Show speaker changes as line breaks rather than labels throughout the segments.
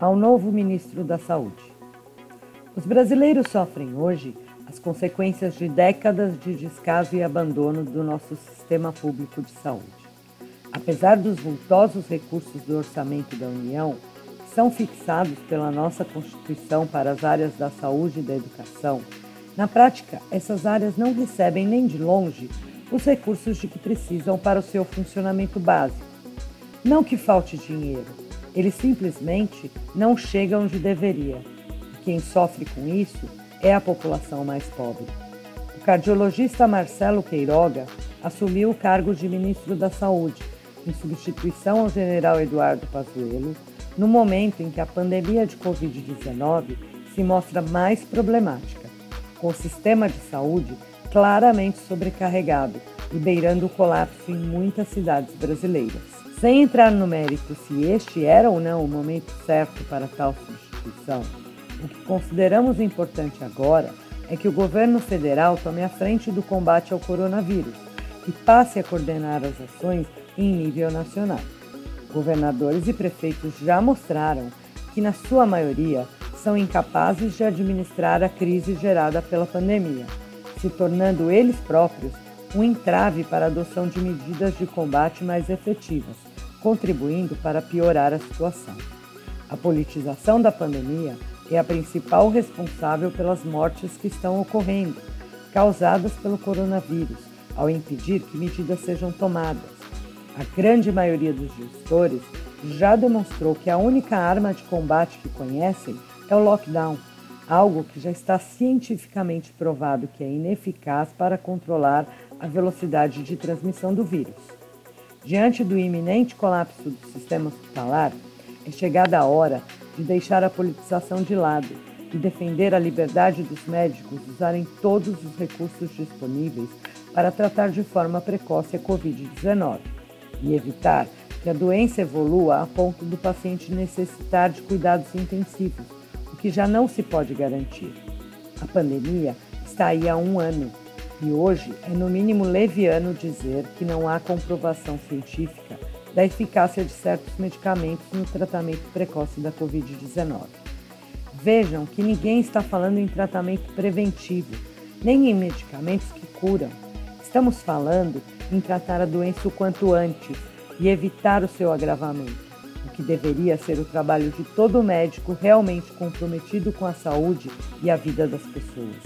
ao novo ministro da Saúde. Os brasileiros sofrem hoje as consequências de décadas de descaso e abandono do nosso sistema público de saúde. Apesar dos vultosos recursos do orçamento da União, que são fixados pela nossa Constituição para as áreas da saúde e da educação, na prática, essas áreas não recebem nem de longe os recursos de que precisam para o seu funcionamento básico. Não que falte dinheiro, eles simplesmente não chegam onde deveria. E quem sofre com isso é a população mais pobre. O cardiologista Marcelo Queiroga assumiu o cargo de ministro da Saúde, em substituição ao general Eduardo Pazuello, no momento em que a pandemia de Covid-19 se mostra mais problemática, com o sistema de saúde claramente sobrecarregado e beirando o colapso em muitas cidades brasileiras. Sem entrar no mérito se este era ou não o momento certo para tal substituição, o que consideramos importante agora é que o governo federal tome a frente do combate ao coronavírus e passe a coordenar as ações em nível nacional. Governadores e prefeitos já mostraram que, na sua maioria, são incapazes de administrar a crise gerada pela pandemia se tornando eles próprios um entrave para a adoção de medidas de combate mais efetivas, contribuindo para piorar a situação. A politização da pandemia é a principal responsável pelas mortes que estão ocorrendo, causadas pelo coronavírus, ao impedir que medidas sejam tomadas. A grande maioria dos gestores já demonstrou que a única arma de combate que conhecem é o lockdown algo que já está cientificamente provado que é ineficaz para controlar a velocidade de transmissão do vírus. Diante do iminente colapso do sistema hospitalar, é chegada a hora de deixar a politização de lado e defender a liberdade dos médicos usarem todos os recursos disponíveis para tratar de forma precoce a Covid-19 e evitar que a doença evolua a ponto do paciente necessitar de cuidados intensivos que já não se pode garantir. A pandemia está aí há um ano e hoje é no mínimo leviano dizer que não há comprovação científica da eficácia de certos medicamentos no tratamento precoce da Covid-19. Vejam que ninguém está falando em tratamento preventivo, nem em medicamentos que curam. Estamos falando em tratar a doença o quanto antes e evitar o seu agravamento o que deveria ser o trabalho de todo médico realmente comprometido com a saúde e a vida das pessoas.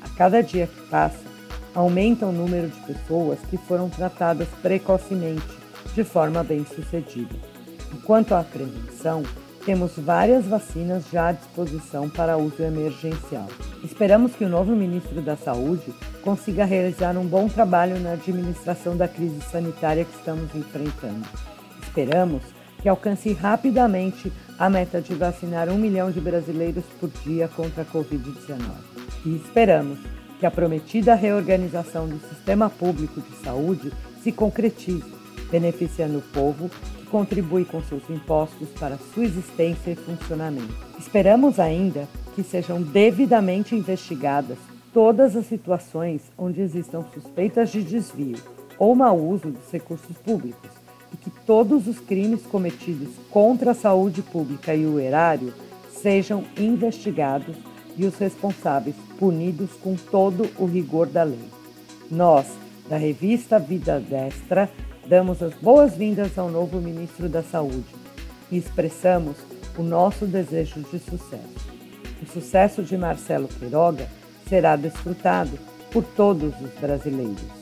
A cada dia que passa, aumenta o número de pessoas que foram tratadas precocemente, de forma bem sucedida. Enquanto à prevenção, temos várias vacinas já à disposição para uso emergencial. Esperamos que o novo ministro da Saúde consiga realizar um bom trabalho na administração da crise sanitária que estamos enfrentando. Esperamos que alcance rapidamente a meta de vacinar um milhão de brasileiros por dia contra a Covid-19. E esperamos que a prometida reorganização do sistema público de saúde se concretize, beneficiando o povo que contribui com seus impostos para sua existência e funcionamento. Esperamos ainda que sejam devidamente investigadas todas as situações onde existam suspeitas de desvio ou mau uso dos recursos públicos e que todos os crimes cometidos contra a saúde pública e o erário sejam investigados e os responsáveis punidos com todo o rigor da lei. Nós, da revista Vida Destra, damos as boas-vindas ao novo ministro da Saúde e expressamos o nosso desejo de sucesso. O sucesso de Marcelo Queiroga será desfrutado por todos os brasileiros.